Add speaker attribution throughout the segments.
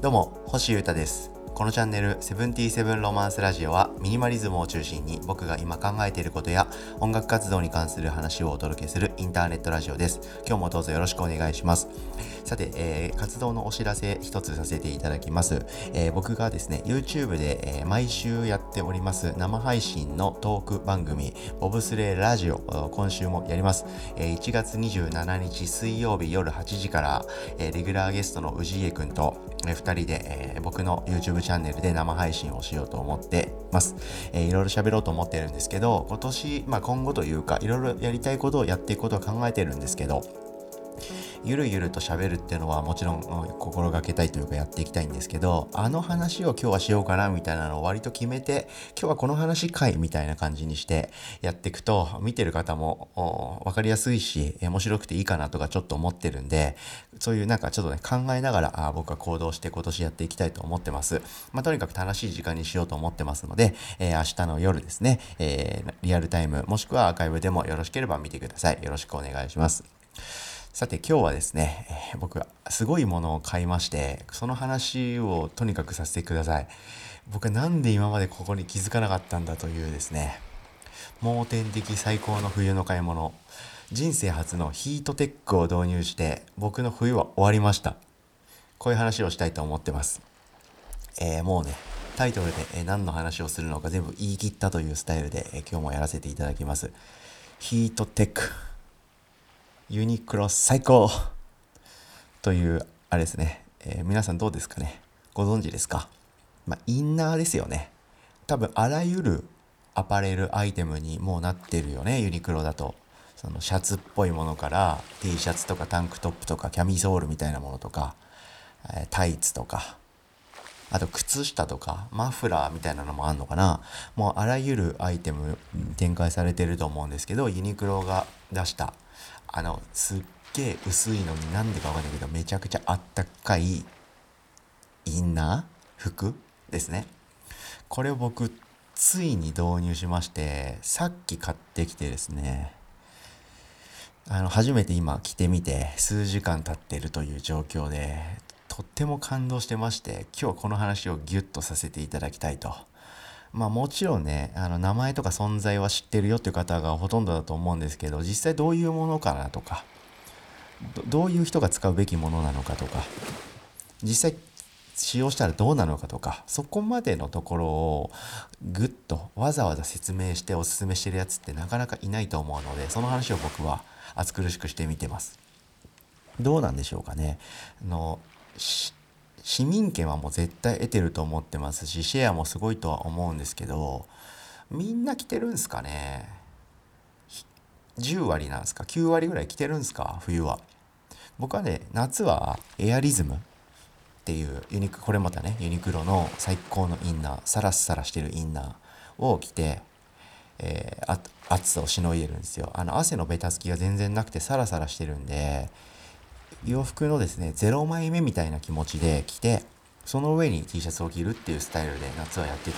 Speaker 1: どうも星優太です。このチャンネル「セブンティーセブンロマンスラジオ」はミニマリズムを中心に僕が今考えていることや音楽活動に関する話をお届けするインターネットラジオです。今日もどうぞよろしくお願いします。さて、えー、活動のお知らせ一つさせていただきます、えー、僕がですね YouTube で、えー、毎週やっております生配信のトーク番組ボブスレーラジオ今週もやります、えー、1月27日水曜日夜8時から、えー、レギュラーゲストの氏家くんと、えー、2人で、えー、僕の YouTube チャンネルで生配信をしようと思ってます。えー、いろいろ喋ろうと思ってるんですけど、今年、まあ今後というか、いろいろやりたいことをやっていくことを考えてるんですけど、ゆるゆると喋るっていうのはもちろん心がけたいというかやっていきたいんですけど、あの話を今日はしようかなみたいなのを割と決めて、今日はこの話会みたいな感じにしてやっていくと、見てる方も分かりやすいし、面白くていいかなとかちょっと思ってるんで、そういうなんかちょっとね、考えながらあ僕は行動して今年やっていきたいと思ってます。まあ、とにかく楽しい時間にしようと思ってますので、えー、明日の夜ですね、えー、リアルタイムもしくはアーカイブでもよろしければ見てください。よろしくお願いします。さて今日はですね、え、僕はすごいものを買いましてその話をとにかくさせてください。僕は何で今までここに気づかなかったんだというですね盲点的最高の冬の買い物人生初のヒートテックを導入して僕の冬は終わりました。こういう話をしたいと思ってます。えー、もうねタイトルで、何の話をするのか全部言い切ったというスタイルで、今日もやらせていただきます。ヒートテック。ユニクロ最高。という、あれですね、えー、皆さんどうですかね？ご存知ですか？まあ、インナーですよね。多分、あらゆるアパレルアイテムにもうなってるよね、ユニクロだと。そのシャツっぽいものから T シャツとかタンクトップとかキャミソールみたいなものとか、えタイツとか、あと靴下とかマフラーみたいなのもあんのかな？もうあらゆるアイテム展開されてると思うんですけどユニクロが出したあのすっげえ薄いのになんでかわかんないけどめちゃくちゃあったかいインナー？服ですね。これを僕ついに導入しましてさっき買ってきてですねあの初めて今着てみて数時間経ってるという状況でとっても感動してまして今日この話をギュッとさせていただきたいとまあもちろんね、あの名前とか存在は知ってるよっていう方がほとんどだと思うんですけど、実際どういうものかなとか、どういう人が使うべきものなのかとか、実際使用したらどうなのかとか、そこまでのところをぐっとわざわざ説明しておすすめしてるやつってなかなかいないと思うので、その話を僕は暑苦しくしてみてます。どうなんでしょうかね。あの市民権はもう絶対得てると思ってますしシェアもすごいとは思うんですけどみんな来てるんですかね？10割なんですか？9割ぐらい来てるんですか？冬は。僕はね夏はエアリズムっていうユニクこれまたねユニクロの最高のインナーサラッサラしてるインナーを着て、えー、暑さをしのいでるんですよ。あの汗のベタつきが全然なくてサラサラしてるんで洋服のですね0枚目みたいな気持ちで着てその上に T シャツを着るっていうスタイルで夏はやってて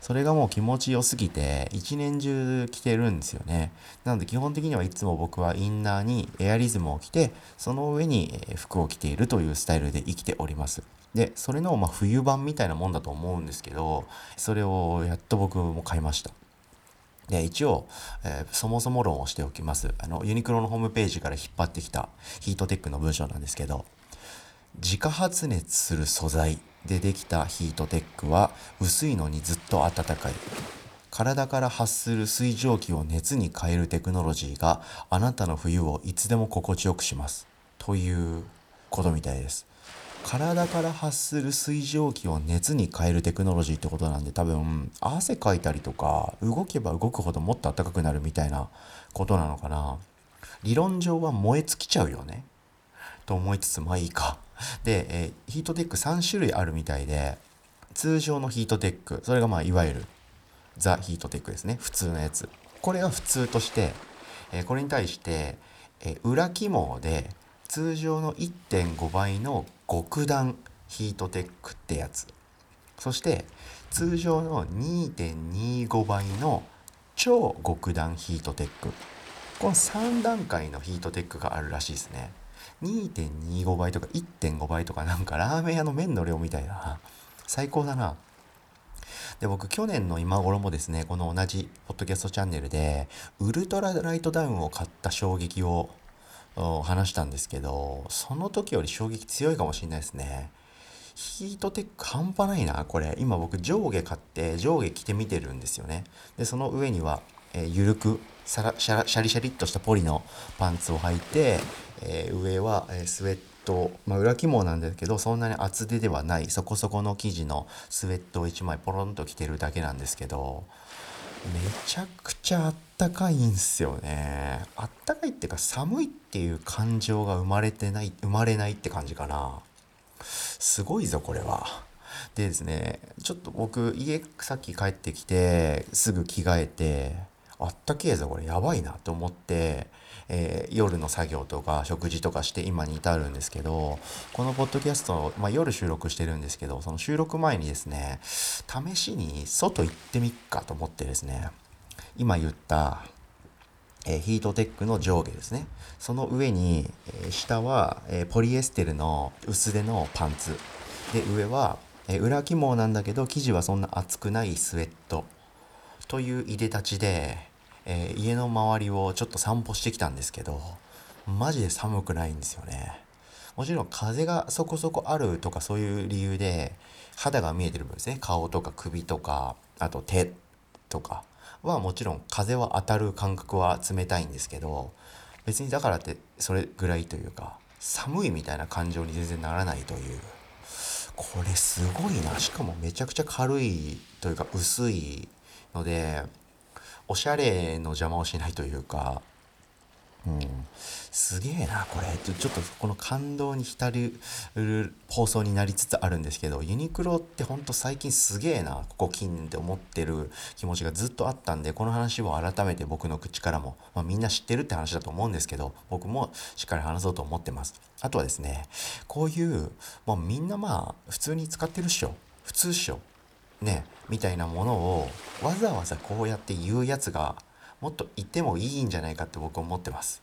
Speaker 1: それがもう気持ちよすぎて一年中着てるんですよね。なので基本的にはいつも僕はインナーにエアリズムを着てその上に服を着ているというスタイルで生きております。でそれのま冬版みたいなもんだと思うんですけどそれをやっと僕も買いました。で一応、えー、そもそも論をしておきます。あの、ユニクロのホームページから引っ張ってきたヒートテックの文章なんですけど、自家発熱する素材でできたヒートテックは薄いのにずっと暖かい。体から発する水蒸気を熱に変えるテクノロジーがあなたの冬をいつでも心地よくします。ということみたいです。体から発する水蒸気を熱に変えるテクノロジーってことなんで多分汗かいたりとか動けば動くほどもっと暖かくなるみたいなことなのかな。理論上は燃え尽きちゃうよね。と思いつつまあいいか。で、え、ヒートテック3種類あるみたいで通常のヒートテックそれがまあいわゆるザ・ヒートテックですね。普通のやつ。これが普通として、え、これに対して、え、裏起毛で通常の1.5倍の極暖ヒートテックってやつ。そして通常の2.25倍の超極暖ヒートテック。この3段階のヒートテックがあるらしいですね。2.25倍とか1.5倍とかなんかラーメン屋の麺の量みたいな。最高だな。で僕去年の今頃もですねこの同じポッドキャストチャンネルでウルトラライトダウンを買った衝撃を話したんですけどその時より衝撃強いかもしれないですね。ヒートテック半端ないなこれ。今僕上下買って上下着てみてるんですよね。でその上には、えー、ゆるくシャシャリシャリっとしたポリのパンツを履いて、えー、上は、えー、スウェット、まあ、裏起毛なんですけどそんなに厚手ではないそこそこの生地のスウェットを1枚ポロンと着てるだけなんですけどめちゃくちゃあったかいんすよね。あったかいっていうか寒いっていう感情が生まれてない生まれないって感じかな。すごいぞこれは。でですねちょっと僕家さっき帰ってきてすぐ着替えてあったけえぞこれ。やばいなと思って、えー、夜の作業とか食事とかして今に至るんですけどこのポッドキャスト、まあ、夜収録してるんですけどその収録前にですね試しに外行ってみっかと思ってですね今言ったえー、ヒートテックの上下ですね。その上に、えー、下は、え、ポリエステルの薄手のパンツ。で上は、え裏起毛なんだけど生地はそんな厚くないスウェット。といういでたちで、え家の周りをちょっと散歩してきたんですけどマジで寒くないんですよね。もちろん風がそこそこあるとかそういう理由で肌が見えてる分ですね。顔とか首とかあと手とか。はもちろん風は当たる感覚は冷たいんですけど別にだからってそれぐらいというか寒いみたいな感情に全然ならないという。これすごいな。しかもめちゃくちゃ軽いというか薄いのでおしゃれの邪魔をしないというかうん、すげえなこれ。ちょっとこの感動に浸る放送になりつつあるんですけどユニクロってほんと最近すげえなここ近年って思ってる気持ちがずっとあったんでこの話を改めて僕の口からも、まあ、みんな知ってるって話だと思うんですけど僕もしっかり話そうと思ってます。あとはですねこういう、まあ、みんなまあ普通に使ってるっしょ。普通っしょ。ねみたいなものをわざわざこうやって言うやつがもっといてもいいんじゃないかって僕思ってます。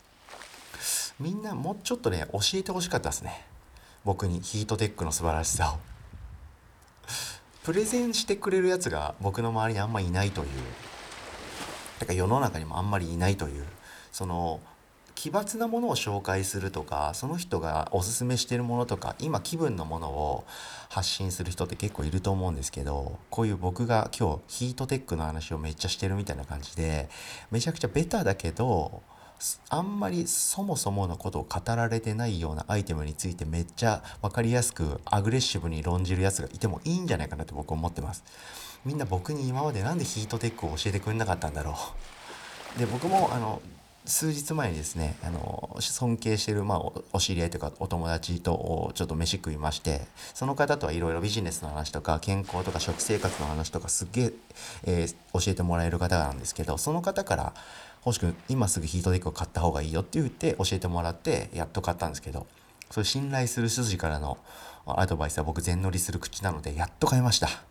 Speaker 1: みんなもうちょっとね教えてほしかったですね。僕にヒートテックの素晴らしさを。プレゼンしてくれるやつが僕の周りにあんまいないという。だから世の中にもあんまりいないという。その奇抜なものを紹介するとかその人がおすすめしてるものとか今気分のものを発信する人って結構いると思うんですけどこういう僕が今日ヒートテックの話をめっちゃしてるみたいな感じでめちゃくちゃベタだけどあんまりそもそものことを語られてないようなアイテムについてめっちゃ分かりやすくアグレッシブに論じるやつがいてもいいんじゃないかなって僕思ってます。みんな僕に今まで何でヒートテックを教えてくれなかったんだろう。で僕もあの数日前にですねあの尊敬してる、まあ、お知り合いというかお友達とちょっと飯食いましてその方とはいろいろビジネスの話とか健康とか食生活の話とかすっげええー、教えてもらえる方なんですけどその方から「星君今すぐヒートデックを買った方がいいよ」って言って教えてもらってやっと買ったんですけどそれ信頼する筋からのアドバイスは僕全乗りする口なのでやっと買いました。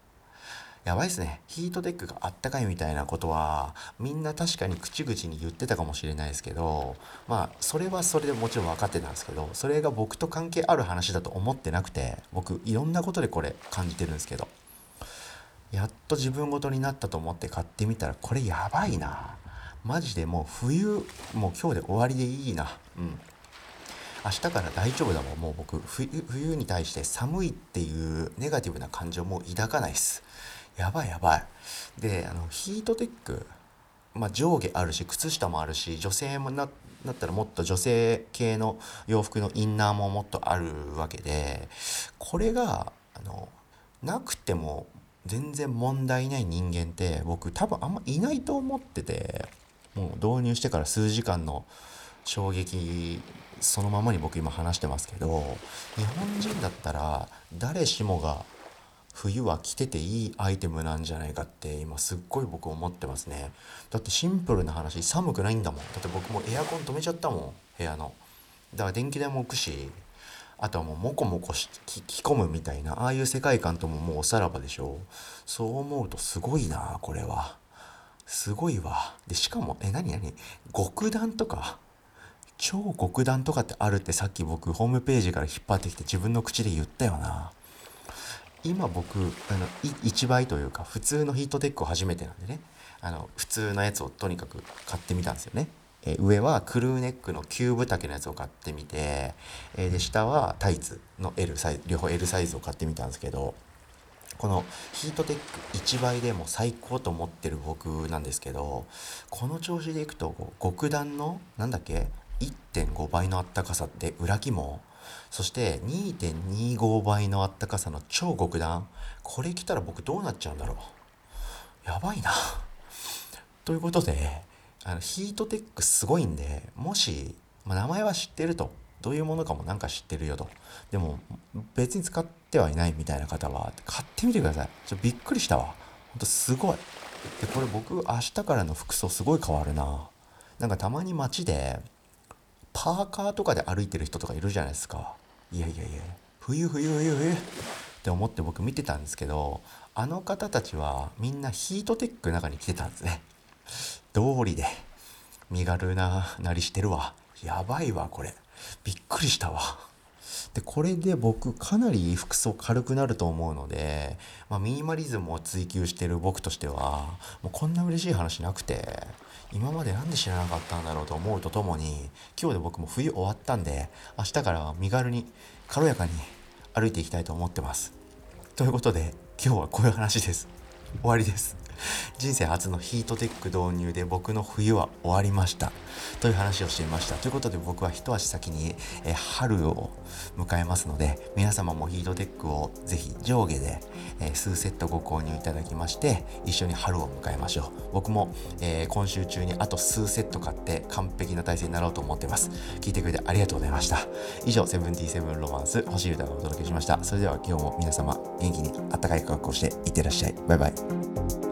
Speaker 1: やばいっすね。ヒートテックがあったかいみたいなことは、みんな確かに口々に言ってたかもしれないですけど、まあ、それはそれでもちろん分かってたんですけど、それが僕と関係ある話だと思ってなくて、僕、いろんなことでこれ感じてるんですけど、やっと自分ごとになったと思って買ってみたら、これやばいな。マジでもう冬、もう今日で終わりでいいな。うん。明日から大丈夫だもんもう僕冬に対して寒いっていうネガティブな感情も抱かないっすやばいやばい。であのヒートテック、まあ、上下あるし靴下もあるし女性もなだったらもっと女性系の洋服のインナーももっとあるわけでこれがあのなくても全然問題ない人間って僕多分あんまいないと思っててもう導入してから数時間の衝撃そのままに僕今話してますけど日本人だったら誰しもが冬は着てていいアイテムなんじゃないかって今すっごい僕思ってますね。だってシンプルな話寒くないんだもん。だって僕もエアコン止めちゃったもん部屋の。だから電気代も浮くしあとはもうモコモコし着込むみたいなああいう世界観とももうおさらばでしょ。そう思うとすごいなこれは。すごいわ。でしかもえ何何？極暖とか？超極暖とかってあるってさっき僕ホームページから引っ張ってきて自分の口で言ったよな。今僕あの1倍というか普通のヒートテックを初めてなんでねあの普通のやつをとにかく買ってみたんですよね。え上はクルーネックのキューブ丈のやつを買ってみて、えで下はタイツの L サイズ両方 L サイズを買ってみたんですけどこのヒートテック1倍でも最高と思ってる僕なんですけどこの調子でいくと極暖のなんだっけ1.5倍のあったかさって裏肝そして2.25倍のあったかさの超極暖これ来たら僕どうなっちゃうんだろう。やばいな。ということであのヒートテックすごいんでもし、まあ、名前は知ってると。どういうものかもなんか知ってるよと。でも別に使ってはいないみたいな方は買ってみてください。ちょびっくりしたわ。ほんとすごい。でこれ僕明日からの服装すごい変わるな。なんかたまに街でパーカーとかで歩いてる人とかいるじゃないですか。いやいやいや。冬冬冬冬。って思って僕見てたんですけどあの方たちはみんなヒートテックの中に来てたんですね。道理で。身軽ななりしてるわ。やばいわこれ。びっくりしたわ。でこれで僕かなり服装軽くなると思うので、まあ、ミニマリズムを追求してる僕としてはもうこんな嬉しい話なくて今まで何で知らなかったんだろうと思うとともに今日で僕も冬終わったんで明日からは身軽に軽やかに歩いていきたいと思ってます。ということで今日はこういう話です。終わりです。人生初のヒートテック導入で僕の冬は終わりました。という話をしていました。ということで僕は一足先に、え春を迎えますので皆様もヒートテックをぜひ上下で、え数セットご購入いただきまして一緒に春を迎えましょう。僕も、え、今週中にあと数セット買って完璧な体制になろうと思っています。聞いてくれてありがとうございました。以上セブンティセブンロマンス星歌がお届けしました。それでは今日も皆様元気にあったかい格好していってらっしゃい。バイバイ。